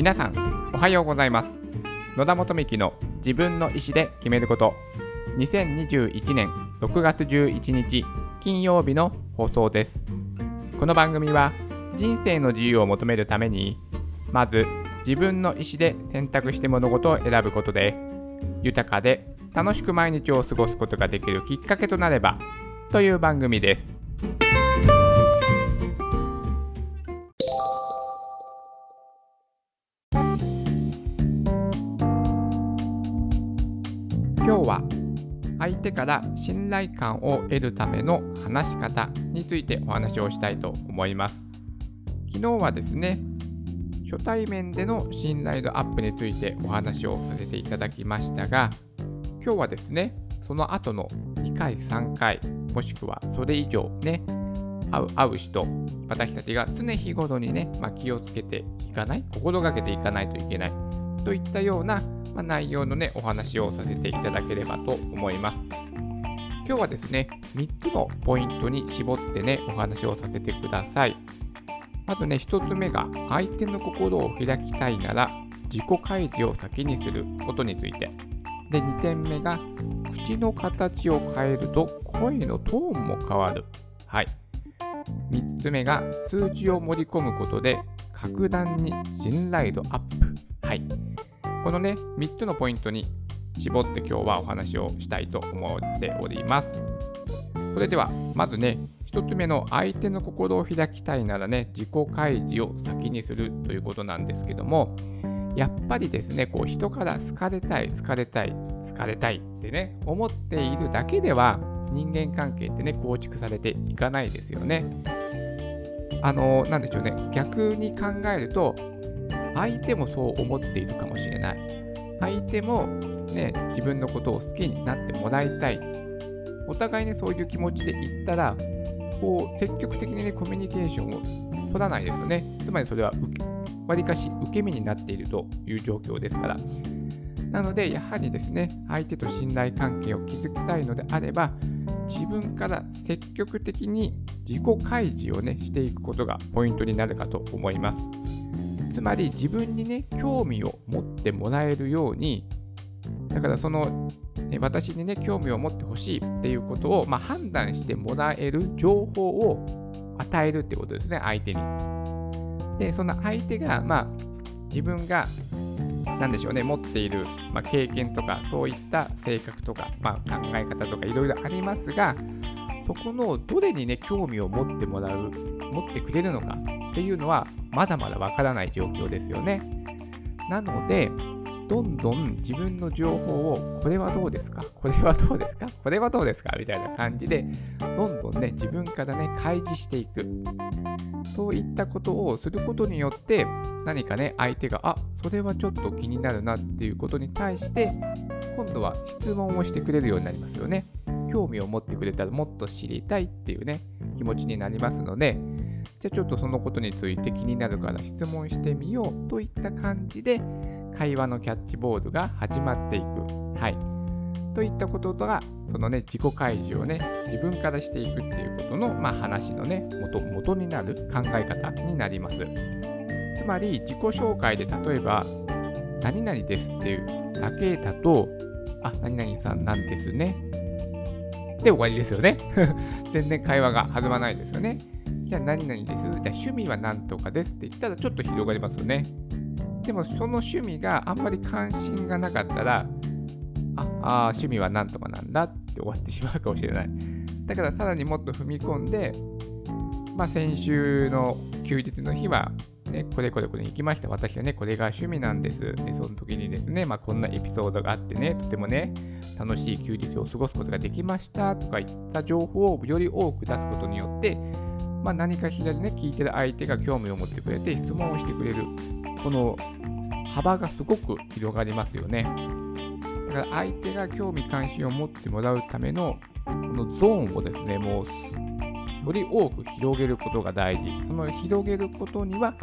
皆さんおはようございます。野田元幹の自分の意思で決めること。2021年6月11日金曜日の放送です。この番組は人生の自由を求めるためにまず自分の意思で選択して物事を選ぶことで豊かで楽しく毎日を過ごすことができるきっかけとなればという番組です。今日は相手から信頼感を得るための話し方についてお話をしたいと思います。昨日はですね初対面での信頼度アップについてお話をさせていただきましたが今日はですねその後の2回3回もしくはそれ以上ね会う会う人私たちが常日頃にね、まあ、気をつけていかない心がけていかないといけないといったような、まあ、内容のねお話をさせていただければと思います今日はですね3つのポイントに絞ってねお話をさせてくださいまずね、1つ目が、相手の心を開きたいなら、自己開示を先にすることについて。で、2点目が、口の形を変えると声のトーンも変わる。はい。3つ目が、数字を盛り込むことで、格段に信頼度アップ。このね、3つのポイントに絞って今日はお話をしたいと思っております。それでは、まずね、1つ目の相手の心を開きたいならね、自己開示を先にするということなんですけども、やっぱりですね、こう人から好かれたい、好かれたい、好かれたいってね、思っているだけでは人間関係ってね、構築されていかないですよね。あの、なんでしょうね、逆に考えると、相手もそう思っているかもしれない。相手もね、自分のことを好きになってもらいたい。お互いね、そういう気持ちで言ったら、こう積極的にね、コミュニケーションを取らないですよね。つまりそれはわりかし受け身になっているという状況ですから。なので、やはりですね、相手と信頼関係を築きたいのであれば、自分から積極的に自己開示をね、していくことがポイントになるかと思います。つまり自分にね、興味を持ってもらえるように、だからその私にね、興味を持ってほしいっていうことを、まあ、判断してもらえる情報を与えるってことですね、相手に。で、その相手が、まあ、自分が、なんでしょうね、持っている、まあ、経験とか、そういった性格とか、まあ、考え方とか、いろいろありますが、そこのどれにね、興味を持ってもらう、持ってくれるのかっていうのは、まだまだわからない状況ですよね。なので、どんどん自分の情報をこれはどうですか？これはどうですか？これはどうですか？みたいな感じでどんどんね自分からね開示していく。そういったことをすることによって何かね相手があそれはちょっと気になるなっていうことに対して今度は質問をしてくれるようになりますよね。興味を持ってくれたらもっと知りたいっていうね気持ちになりますのでじゃあちょっとそのことについて気になるから質問してみようといった感じで会話のキャッチボールが始まっていく。はい。といったことが、そのね、自己開示をね、自分からしていくっていうことの、まあ、話のね、元、元になる考え方になります。つまり、自己紹介で例えば、何々ですっていうだけだと、あ、何々さんなんですね。で終わりですよね。全然会話が弾まないですよね。じゃあ何々です。じゃあ趣味は何とかですって言ったらちょっと広がりますよね。でもその趣味があんまり関心がなかったら、ああ、趣味はなんとかなんだって終わってしまうかもしれない。だからさらにもっと踏み込んで、まあ、先週の休日の日は、ね、これこれこれに行きました。私はね、これが趣味なんです。で、その時にですね、まあ、こんなエピソードがあってね、とてもね、楽しい休日を過ごすことができましたとかいった情報をより多く出すことによって、まあ、何かしらでね、聞いてる相手が興味を持ってくれて質問をしてくれる。この幅がすごく広がりますよね。だから相手が興味関心を持ってもらうためのこのゾーンをですね、もうより多く広げることが大事。その広げることには、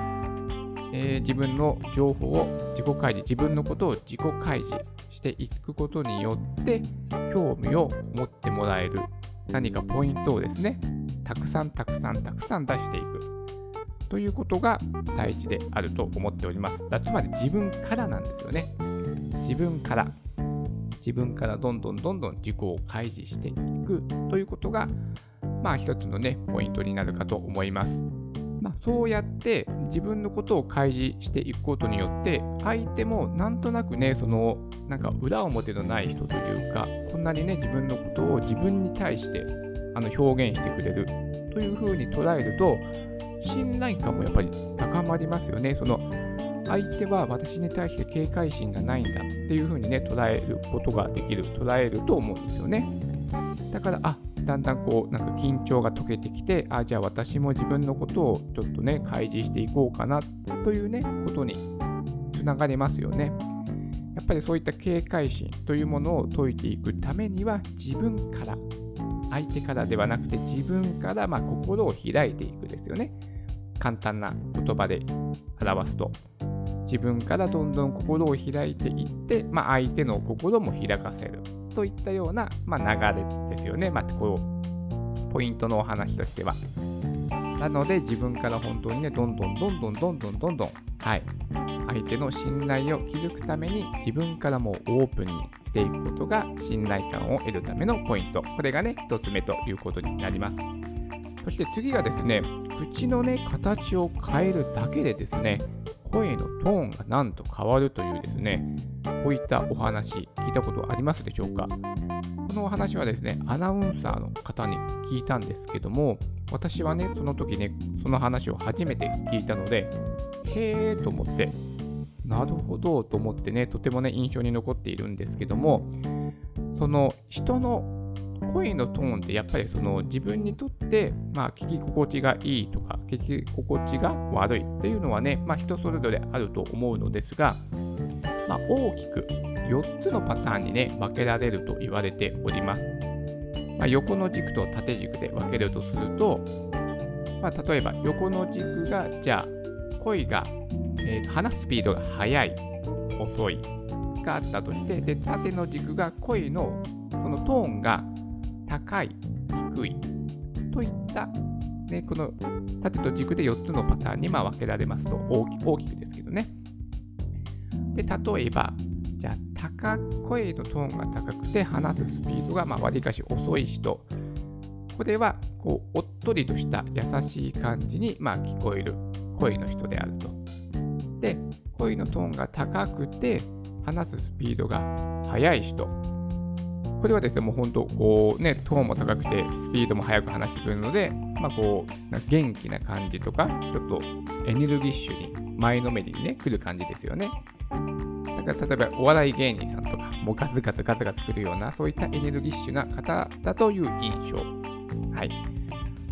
えー、自分の情報を自己開示、自分のことを自己開示していくことによって興味を持ってもらえる何かポイントをですね、たくさんたくさんたくさん出していく。ということが大事であると思っております。つまり自分からなんですよね。自分から。自分からどんどんどんどん自己を開示していくということが、まあ一つのね、ポイントになるかと思います。まあ、そうやって自分のことを開示していくことによって相手もなんとなくねそのなんか裏表のない人というかこんなにね自分のことを自分に対してあの表現してくれる。というふうに捉えると信頼感もやっぱり高まりますよね。その相手は私に対して警戒心がないんだっていうふうにね捉えることができる。捉えると思うんですよね。だからあだんだんこうなんか緊張が解けてきてあじゃあ私も自分のことをちょっとね開示していこうかなというねことにつながりますよね。やっぱりそういった警戒心というものを解いていくためには自分から相手からではなくて自分からま心を開いていくですよね簡単な言葉で表すと自分からどんどん心を開いていって、まあ、相手の心も開かせるといったような、まあ、流れですよね。まあ、こ、ポイントのお話としては。なので、自分から本当にね、どんどんどんどんどんどんどんどん、はい、相手の信頼を築くために、自分からもオープンにしていくことが、信頼感を得るためのポイント。これがね、一つ目ということになります。そして次がですね、口のね、形を変えるだけでですね、声のトーンがなんと変わるというですね、こういったお話、聞いたことありますでしょうか？このお話はですね、アナウンサーの方に聞いたんですけども、私はね、その時ね、その話を初めて聞いたので、へーと思って、なるほどと思ってね、とてもね、印象に残っているんですけども、その人の声のトーンってやっぱりその自分にとって、まあ、聞き心地がいいとか、聞き心地が悪いっていうのはね、まあ、人それぞれあると思うのですが、まあ、大きく4つのパターンにね、分けられると言われております。まあ、横の軸と縦軸で分けるとすると、まあ、例えば横の軸が、じゃあ、声が、えー、話すスピードが速い、遅いがあったとして、で、縦の軸が声のそのトーンが高い、低いといった、ね、この縦と軸で4つのパターンにま分けられますと大き大きくですけどね。で、例えば、じゃあ、高声のトーンが高くて話すスピードがわりかし遅い人。これはこうおっとりとした優しい感じにま聞こえる声の人であると。で、声のトーンが高くて話すスピードが速い人。これはですね、もう本当、こうね、トーンも高くて、スピードも速く話してくるので、まあこう、元気な感じとか、ちょっとエネルギッシュに、前のめりにね、来る感じですよね。だから例えばお笑い芸人さんとか、もうガツガツガツガツ来るような、そういったエネルギッシュな方だという印象。はい。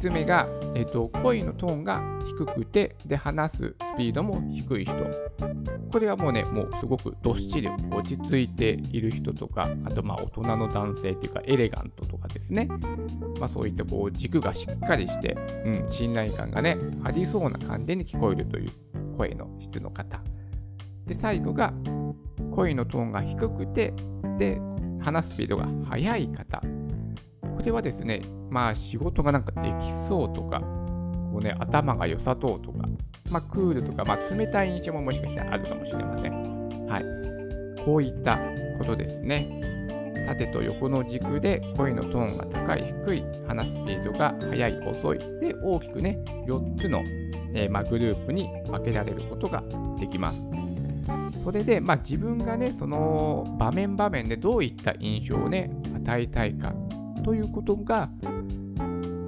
つ目が、えーと、声のトーンが低くて、で、話すスピードも低い人。これはもうね、もうすごくどっしり落ち着いている人とか、あとまあ大人の男性っていうかエレガントとかですね。まあそういったこう軸がしっかりして、うん、信頼感がね、ありそうな感じに聞こえるという声の質の方。で、最後が声のトーンが低くて、で、話すスピードが速い方。これはですね、まあ仕事がなんかできそうとか、こうね、頭が良さそうとか、まあクールとか、まあ冷たい印象ももしかしたらあるかもしれません。はい。こういったことですね。縦と横の軸で声のトーンが高い、低い、話すスピードが速い、遅い。で、大きくね、4つの、えー、まあ、グループに分けられることができます。それで、まあ、自分がね、その場面場面でどういった印象をね、与えたいかということが、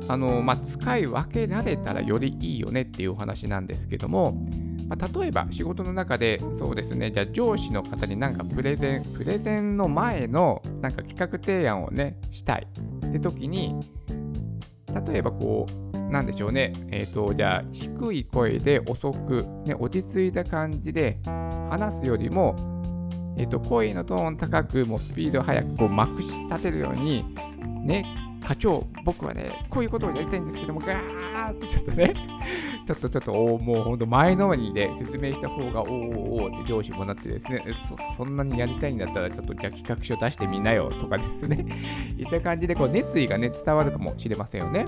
あのまあ、使い分けられたらよりいいよねっていうお話なんですけども、まあ、例えば仕事の中でそうですねじゃあ上司の方になんかプレゼンプレゼンの前のなんか企画提案をねしたい。って時に例えばこうなんでしょうね。えっ、ー、とじゃあ低い声で遅く、ね、落ち着いた感じで話すよりもえっ、ー、と声のトーン高くもうスピード速くこうまくし立てるようにね課長、僕はね、こういうことをやりたいんですけども、ガーってちょっとね、ちょっとちょっと、おもうほんと前のめりで説明した方が、おーおーおーって上司もなってですねそ、そんなにやりたいんだったら、ちょっとじゃあ企画書出してみなよとかですね、いった感じでこう熱意がね、伝わるかもしれませんよね。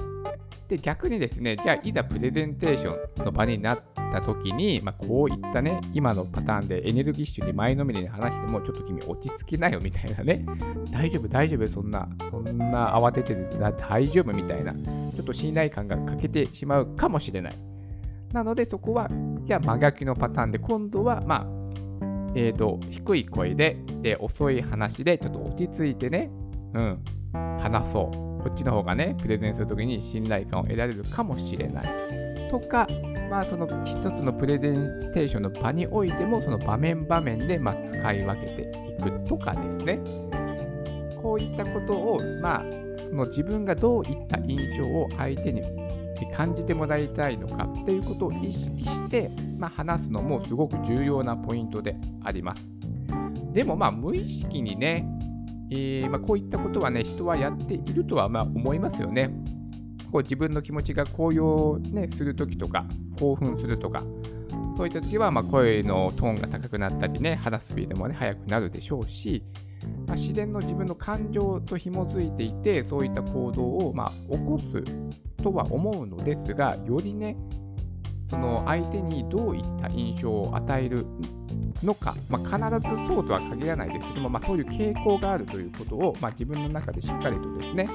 で、逆にですね、じゃあいざプレゼンテーションの場になった時に、まあ、こういったね、今のパターンでエネルギッシュに前のめりに話しても、ちょっと君落ち着きなよみたいなね、大丈夫、大丈夫、そんな、そんな慌ててて大丈夫みたいな、ちょっと信頼感が欠けてしまうかもしれない。なので、そこは、じゃあ真逆のパターンで、今度は、まあ、え、ー、と、低い声で、で、遅い話で、ちょっと落ち着いてね、うん、話そう。こっちの方がね、プレゼンするときに信頼感を得られるかもしれない。とか、まあ、その一つのプレゼンテーションの場においても、その場面場面でま使い分けていくとかですね。こういったことを、まあ、その自分がどういった印象を相手に感じてもらいたいのかっていうことを意識して、まあ、話すのもすごく重要なポイントであります。でもまあ無意識にね、えー、まあ、こういったことはね、人はやっているとはま思いますよね。こう自分の気持ちが高揚、ね、するときとか、興奮するとか、そういったときはま声のトーンが高くなったりね、話すスピードもね、速くなるでしょうし、まあ、自然の自分の感情と紐づいていて、そういった行動をま起こすとは思うのですが、よりね、その相手にどういった印象を与えるのか、まあ、必ずそうとは限らないですけども、まあ、そういう傾向があるということを、まあ、自分の中でしっかりとですね、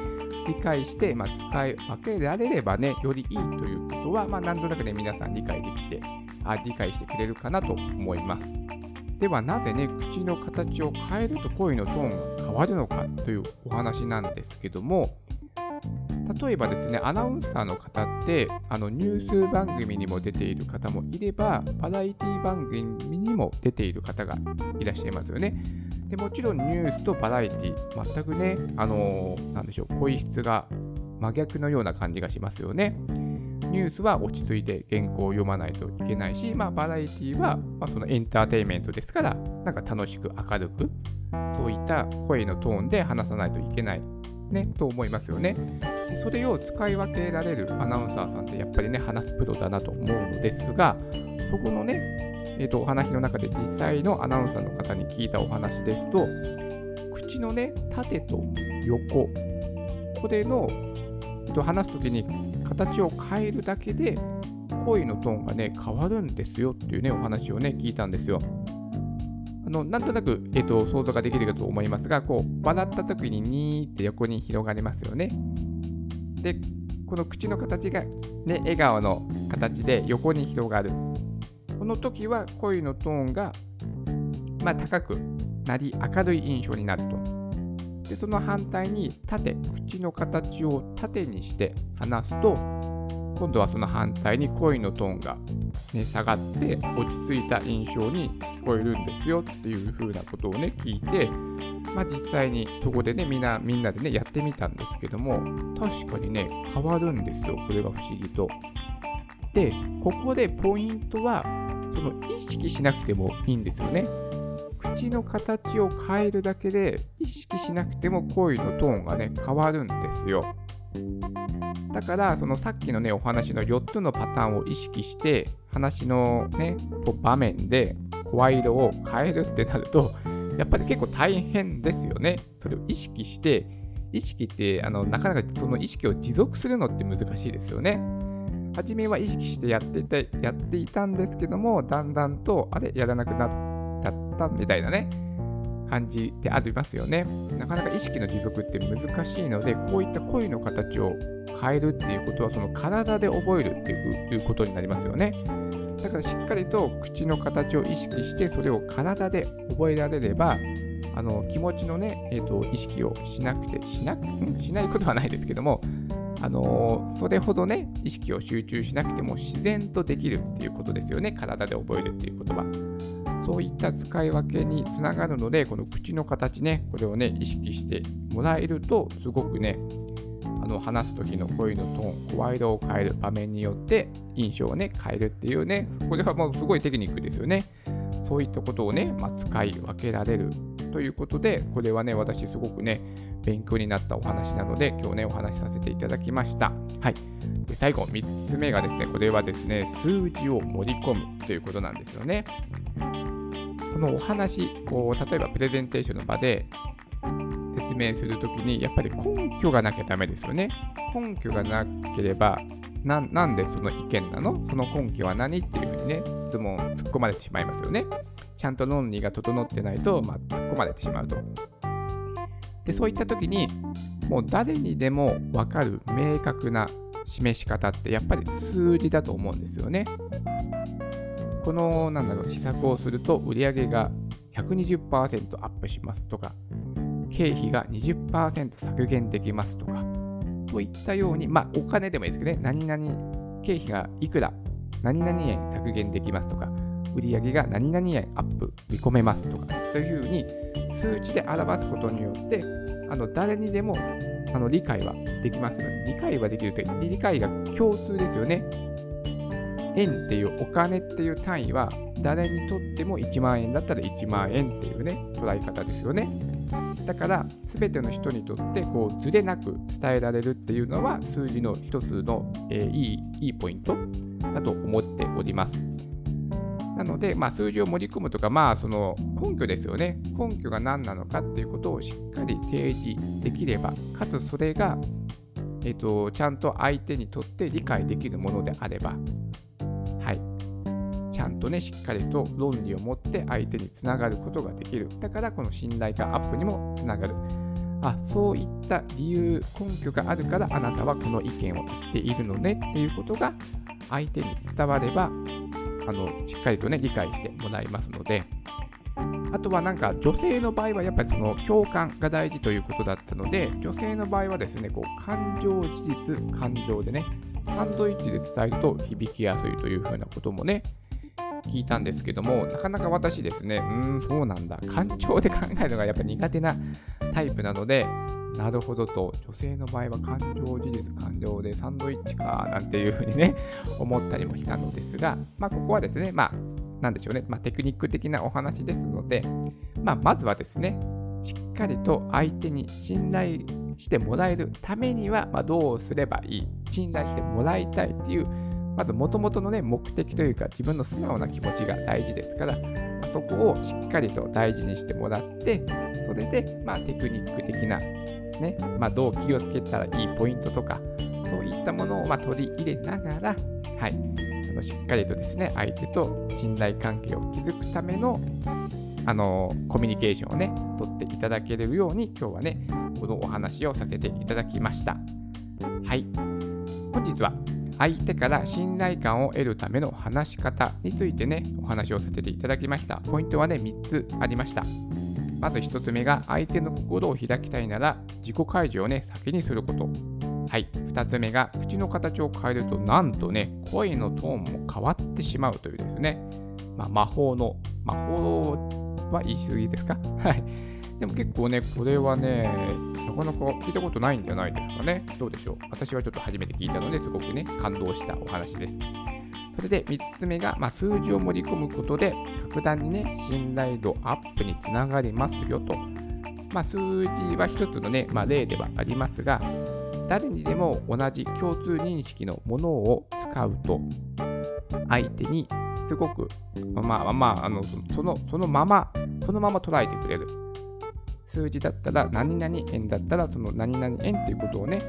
理解して、ま使い分けられればね、よりいいということは、まあ、なんとなくね、皆さん理解できてあ、理解してくれるかなと思います。では、なぜね、口の形を変えると声のトーンが変わるのかというお話なんですけども、例えばですね、アナウンサーの方って、あのニュース番組にも出ている方もいれば、バラエティ番組にも出ている方がいらっしゃいますよね。でもちろんニュースとバラエティ、全くね、あのー、なんでしょう、声質が真逆のような感じがしますよね。ニュースは落ち着いて原稿を読まないといけないし、まあ、バラエティは、まあ、そのエンターテインメントですから、なんか楽しく明るく、そういった声のトーンで話さないといけない、ね、と思いますよね。それを使い分けられるアナウンサーさんってやっぱりね、話すプロだなと思うのですが、そこのね、えーと、お話の中で実際のアナウンサーの方に聞いたお話ですと、口のね、縦と横、これの、えー、と話すときに形を変えるだけで、声のトーンがね、変わるんですよっていうね、お話をね、聞いたんですよ。あのなんとなく、えーと、想像ができるかと思いますが、こう笑った時にニーって横に広がりますよね。で、この口の形が、ね、笑顔の形で横に広がる。この時は声のトーンが、まあ、高くなり明るい印象になると。で、その反対に縦、口の形を縦にして話すと、今度はその反対に声のトーンが、ね、下がって落ち着いた印象に聞こえるんですよっていう風なことをね、聞いて、まあ、実際にそこでね、みんな、みんなでね、やってみたんですけども、確かにね、変わるんですよ。これが不思議と。で、ここでポイントは、その意識しなくてもいいんですよね。口の形を変えるだけで、意識しなくても声のトーンがね、変わるんですよ。だから、そのさっきのね、お話の4つのパターンを意識して、話のね、場面で声色を変えるってなると、やっぱり結構大変ですよね。それを意識して、意識ってあのなかなかその意識を持続するのって難しいですよね。初めは意識してやっていたやっていたんですけども、だんだんと、あれ、やらなくなっちゃったみたいなね、感じでありますよね。なかなか意識の持続って難しいので、こういった声の形を変えるっていうことは、その体で覚えるっていうことになりますよね。だからしっかりと口の形を意識してそれを体で覚えられればあの気持ちのね、えーと、意識をしなくてしなくしないことはないですけどもあのー、それほどね意識を集中しなくても自然とできるっていうことですよね体で覚えるっていうことはそういった使い分けにつながるのでこの口の形ねこれをね意識してもらえるとすごくねあの話す時の声のトーン、声色を変える場面によって印象をね、変えるっていうね、これはもうすごいテクニックですよね。そういったことをね、まあ、使い分けられるということで、これはね、私すごくね、勉強になったお話なので、今日ね、お話しさせていただきました。はい。で最後、3つ目がですね、これはですね、数字を盛り込むということなんですよね。のお話、こう、例えばプレゼンテーションの場で説明するときに、やっぱり根拠がなきゃダメですよね。根拠がなければ、ななんでその意見なの？その根拠は何っていうふうにね、質問、突っ込まれてしまいますよね。ちゃんと論理が整ってないと、まあ、突っ込まれてしまうと。で、そういった時に、もう誰にでも分かる明確な示し方ってやっぱり数字だと思うんですよね。この、なんだろう、施策をすると売上が120%アップしますとか、経費が20%削減できますとか、といったように、まあ、お金でもいいですけどね、何々、経費がいくら、何々円削減できますとか、売上が何々円アップ見込めますとか、そういうふうに数値で表すことによって、あの誰にでもあの理解はできますので、理解はできるという、理解が共通ですよね。円っていうお金っていう単位は誰にとっても1万円だったら1万円っていうね捉え方ですよね。だから全ての人にとってこうずれなく伝えられるっていうのは数字の一つの、えー、いいいいポイントだと思っております。なので、まあ、数字を盛り込むとか、まあ、その根拠ですよね。根拠が何なのかっていうことをしっかり提示できれば、かつそれが、えっと、ちゃんと相手にとって理解できるものであれば、ゃんとね、しっかりと論理を持って相手につながることができる。だから、この信頼感アップにもつながる。あ、そういった理由、根拠があるから、あなたはこの意見を言っているのねっていうことが相手に伝われば、あのしっかりとね、理解してもらいますので、あとはなんか女性の場合はやっぱりその共感が大事ということだったので、女性の場合はですね、こう感情、事実、感情でね、サンドイッチで伝えると響きやすいというふうなこともね、聞いたんですけども、なかなか私ですね、うーん、そうなんだ、感情で考えるのがやっぱ苦手なタイプなので、なるほどと、女性の場合は感情、事実、感情でサンドイッチか、なんていうふうにね、思ったりもしたのですが、まあ、ここはですね、まあ、なんでしょうね、まあ、テクニック的なお話ですので、まあ、まずはですね、しっかりと相手に信頼してもらえるためには、まあ、どうすればいい、信頼してもらいたいっていう、まず元々のね、目的というか、自分の素直な気持ちが大事ですから、まあ、そこをしっかりと大事にしてもらって、それで、まあ、テクニック的なね、まあ、どう気をつけたらいいポイントとか、そういったものをま取り入れながら、はい、あのしっかりとですね、相手と信頼関係を築くための、あのコミュニケーションをね、取っていただけるように、今日はね、このお話をさせていただきました。はい。本日は相手から信頼感を得るための話し方についてね、お話をさせていただきました。ポイントはね、3つありました。まず1つ目が相手の心を開きたいなら自己開示をね、先にすること。はい。2つ目が口の形を変えるとなんとね、声のトーンも変わってしまうというですね、まあ、魔法の、魔法は言い過ぎですか？はい。でも結構ね、これはね、なかなか聞いたことないんじゃないですかね。どうでしょう。私はちょっと初めて聞いたので、すごくね、感動したお話です。それで3つ目が、まあ、数字を盛り込むことで、格段にね、信頼度アップにつながりますよと。まあ、数字は一つのね、まあ、例ではありますが、誰にでも同じ共通認識のものを使うと、相手にすごく、まあまあ、あのそのそのまま、そのまま捉えてくれる。数字だったら何々円だったらその何々円っていうことをね、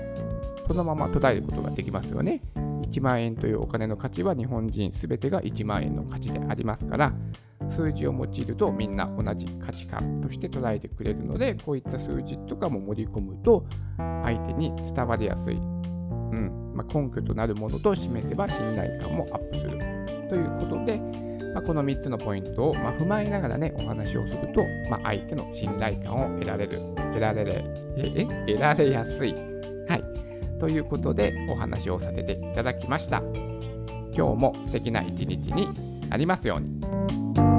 そのまま捉えることができますよね。1万円というお金の価値は日本人すべてが1万円の価値でありますから、数字を用いるとみんな同じ価値観として捉えてくれるので、こういった数字とかも盛り込むと、相手に伝わりやすい、うんまあ、根拠となるものと示せば信頼感もアップするということで、まあ、この3つのポイントを、まあ、踏まえながらね、お話をすると、まあ、相手の信頼感を得られる、得られれ、え、得られやすい。はい。ということでお話をさせていただきました。今日も素敵な一日になりますように。